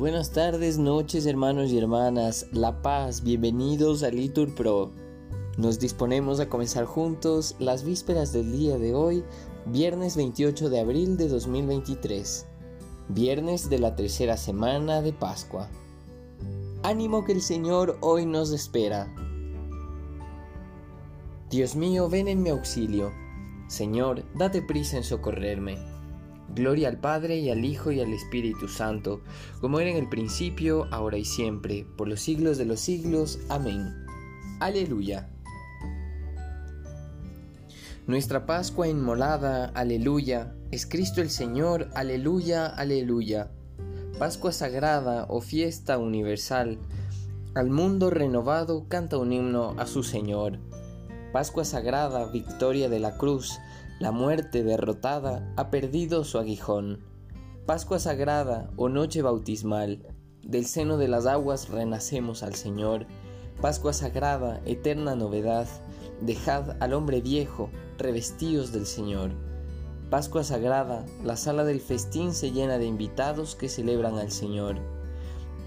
Buenas tardes, noches, hermanos y hermanas. La paz, bienvenidos a Litur Pro. Nos disponemos a comenzar juntos las vísperas del día de hoy, viernes 28 de abril de 2023, viernes de la tercera semana de Pascua. Ánimo que el Señor hoy nos espera. Dios mío, ven en mi auxilio. Señor, date prisa en socorrerme. Gloria al Padre y al Hijo y al Espíritu Santo, como era en el principio, ahora y siempre, por los siglos de los siglos. Amén. Aleluya. Nuestra Pascua inmolada, aleluya, es Cristo el Señor, aleluya, aleluya. Pascua sagrada o fiesta universal, al mundo renovado canta un himno a su Señor. Pascua sagrada, victoria de la cruz, la muerte derrotada ha perdido su aguijón. Pascua sagrada o noche bautismal, del seno de las aguas renacemos al Señor. Pascua sagrada, eterna novedad, dejad al hombre viejo, revestidos del Señor. Pascua sagrada, la sala del festín se llena de invitados que celebran al Señor.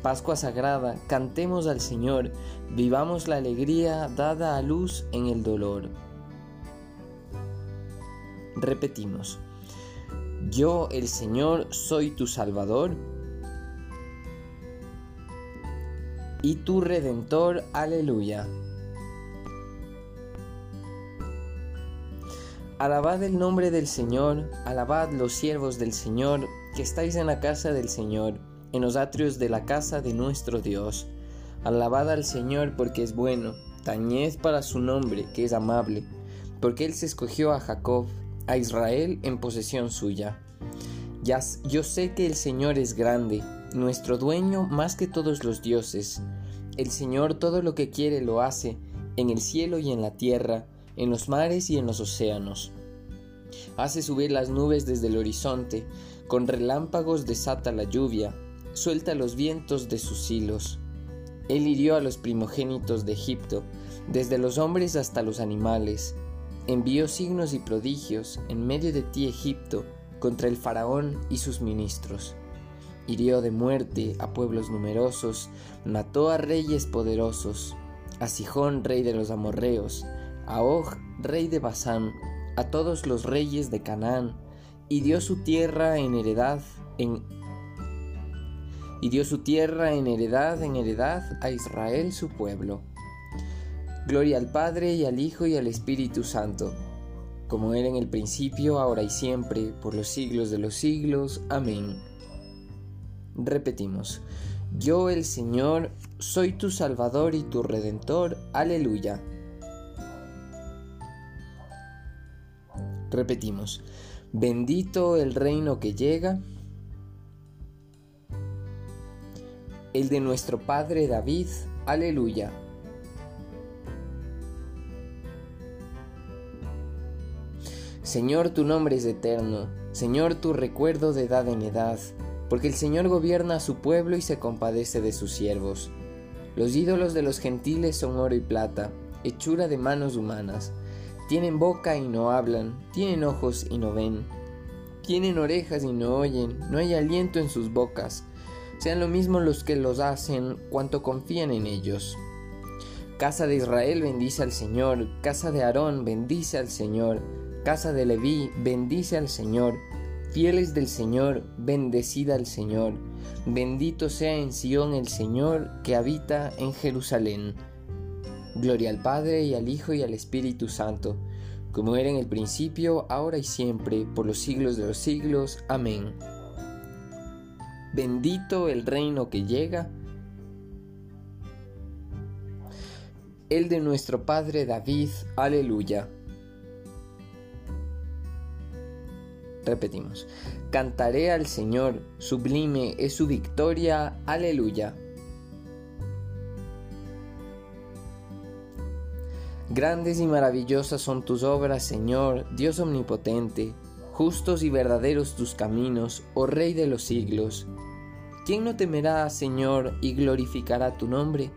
Pascua sagrada, cantemos al Señor, vivamos la alegría dada a luz en el dolor. Repetimos, yo el Señor soy tu Salvador y tu Redentor, aleluya. Alabad el nombre del Señor, alabad los siervos del Señor, que estáis en la casa del Señor, en los atrios de la casa de nuestro Dios. Alabad al Señor porque es bueno, tañed para su nombre, que es amable, porque Él se escogió a Jacob a Israel en posesión suya. Ya, yo sé que el Señor es grande, nuestro dueño más que todos los dioses. El Señor todo lo que quiere lo hace, en el cielo y en la tierra, en los mares y en los océanos. Hace subir las nubes desde el horizonte, con relámpagos desata la lluvia, suelta los vientos de sus hilos. Él hirió a los primogénitos de Egipto, desde los hombres hasta los animales, envió signos y prodigios en medio de ti Egipto contra el faraón y sus ministros. Hirió de muerte a pueblos numerosos, mató a reyes poderosos, a Sijón rey de los amorreos, a Og rey de Basán, a todos los reyes de Canaán, y dio su tierra en heredad en y dio su tierra en heredad en heredad a Israel su pueblo. Gloria al Padre y al Hijo y al Espíritu Santo, como era en el principio, ahora y siempre, por los siglos de los siglos. Amén. Repetimos, yo el Señor, soy tu Salvador y tu Redentor. Aleluya. Repetimos, bendito el reino que llega, el de nuestro Padre David. Aleluya. Señor, tu nombre es eterno, Señor, tu recuerdo de edad en edad, porque el Señor gobierna a su pueblo y se compadece de sus siervos. Los ídolos de los gentiles son oro y plata, hechura de manos humanas. Tienen boca y no hablan, tienen ojos y no ven, tienen orejas y no oyen, no hay aliento en sus bocas. Sean lo mismo los que los hacen cuanto confían en ellos. Casa de Israel bendice al Señor, casa de Aarón bendice al Señor Casa de Leví, bendice al Señor. Fieles del Señor, bendecida al Señor. Bendito sea en Sión el Señor que habita en Jerusalén. Gloria al Padre y al Hijo y al Espíritu Santo, como era en el principio, ahora y siempre, por los siglos de los siglos. Amén. Bendito el reino que llega, el de nuestro Padre David. Aleluya. Repetimos, cantaré al Señor, sublime es su victoria, aleluya. Grandes y maravillosas son tus obras, Señor, Dios omnipotente, justos y verdaderos tus caminos, oh Rey de los siglos. ¿Quién no temerá, Señor, y glorificará tu nombre?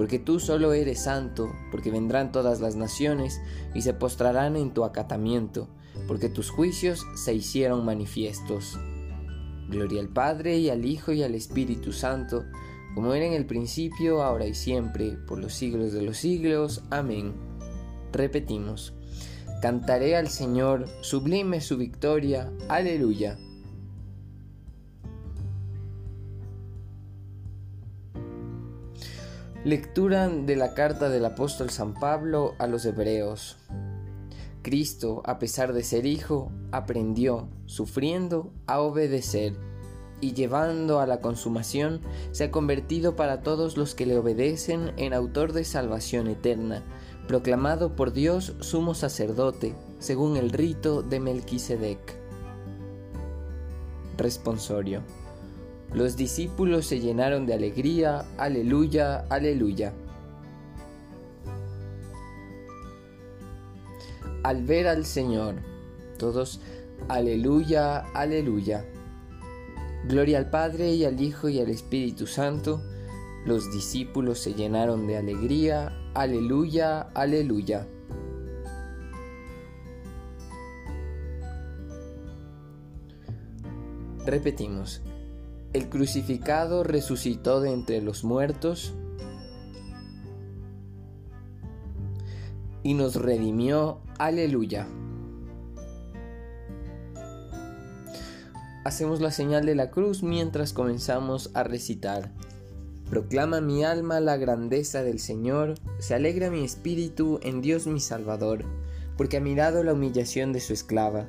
Porque tú solo eres santo, porque vendrán todas las naciones y se postrarán en tu acatamiento porque tus juicios se hicieron manifiestos. Gloria al Padre y al Hijo y al Espíritu Santo, como era en el principio, ahora y siempre, por los siglos de los siglos. Amén. Repetimos. Cantaré al Señor, sublime su victoria. Aleluya. Lectura de la carta del apóstol San Pablo a los Hebreos. Cristo, a pesar de ser hijo, aprendió, sufriendo, a obedecer, y llevando a la consumación, se ha convertido para todos los que le obedecen en autor de salvación eterna, proclamado por Dios sumo sacerdote, según el rito de Melquisedec. Responsorio. Los discípulos se llenaron de alegría, aleluya, aleluya. al ver al Señor. Todos, aleluya, aleluya. Gloria al Padre y al Hijo y al Espíritu Santo. Los discípulos se llenaron de alegría, aleluya, aleluya. Repetimos, el crucificado resucitó de entre los muertos y nos redimió. Aleluya. Hacemos la señal de la cruz mientras comenzamos a recitar. Proclama mi alma la grandeza del Señor, se alegra mi espíritu en Dios mi Salvador, porque ha mirado la humillación de su esclava.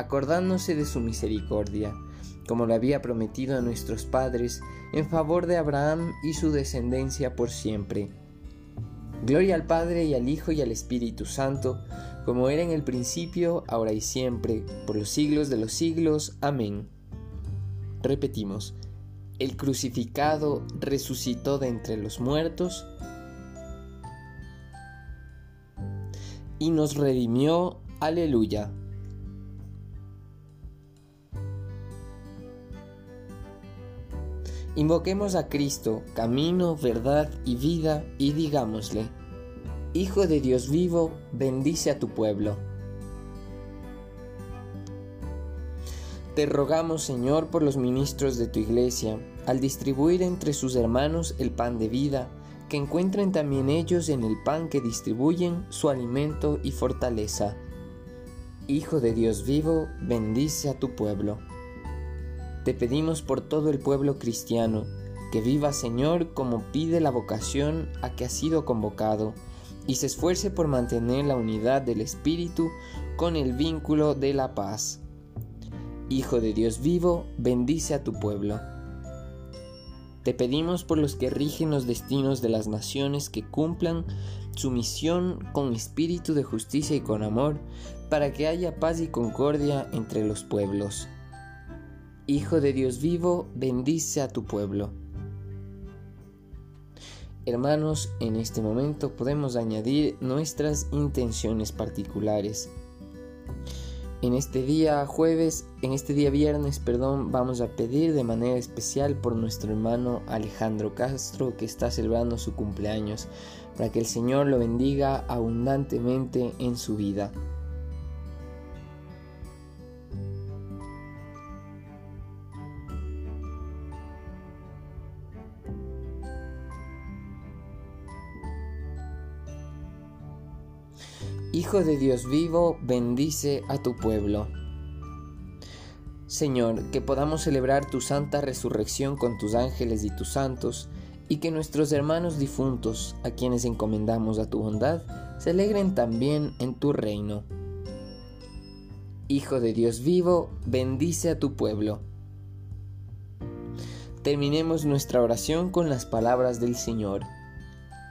acordándose de su misericordia como lo había prometido a nuestros padres, en favor de Abraham y su descendencia por siempre. Gloria al Padre y al Hijo y al Espíritu Santo, como era en el principio, ahora y siempre, por los siglos de los siglos. Amén. Repetimos, el crucificado resucitó de entre los muertos y nos redimió. Aleluya. Invoquemos a Cristo, camino, verdad y vida, y digámosle, Hijo de Dios vivo, bendice a tu pueblo. Te rogamos, Señor, por los ministros de tu iglesia, al distribuir entre sus hermanos el pan de vida, que encuentren también ellos en el pan que distribuyen su alimento y fortaleza. Hijo de Dios vivo, bendice a tu pueblo. Te pedimos por todo el pueblo cristiano, que viva Señor como pide la vocación a que ha sido convocado, y se esfuerce por mantener la unidad del Espíritu con el vínculo de la paz. Hijo de Dios vivo, bendice a tu pueblo. Te pedimos por los que rigen los destinos de las naciones que cumplan su misión con espíritu de justicia y con amor, para que haya paz y concordia entre los pueblos. Hijo de Dios vivo, bendice a tu pueblo. Hermanos, en este momento podemos añadir nuestras intenciones particulares. En este día jueves, en este día viernes, perdón, vamos a pedir de manera especial por nuestro hermano Alejandro Castro que está celebrando su cumpleaños, para que el Señor lo bendiga abundantemente en su vida. Hijo de Dios vivo, bendice a tu pueblo. Señor, que podamos celebrar tu santa resurrección con tus ángeles y tus santos, y que nuestros hermanos difuntos, a quienes encomendamos a tu bondad, se alegren también en tu reino. Hijo de Dios vivo, bendice a tu pueblo. Terminemos nuestra oración con las palabras del Señor.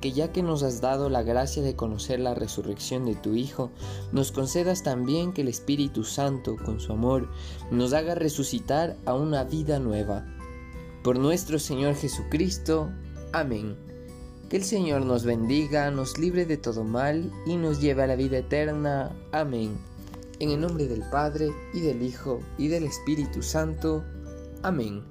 que ya que nos has dado la gracia de conocer la resurrección de tu Hijo, nos concedas también que el Espíritu Santo, con su amor, nos haga resucitar a una vida nueva. Por nuestro Señor Jesucristo. Amén. Que el Señor nos bendiga, nos libre de todo mal y nos lleve a la vida eterna. Amén. En el nombre del Padre, y del Hijo, y del Espíritu Santo. Amén.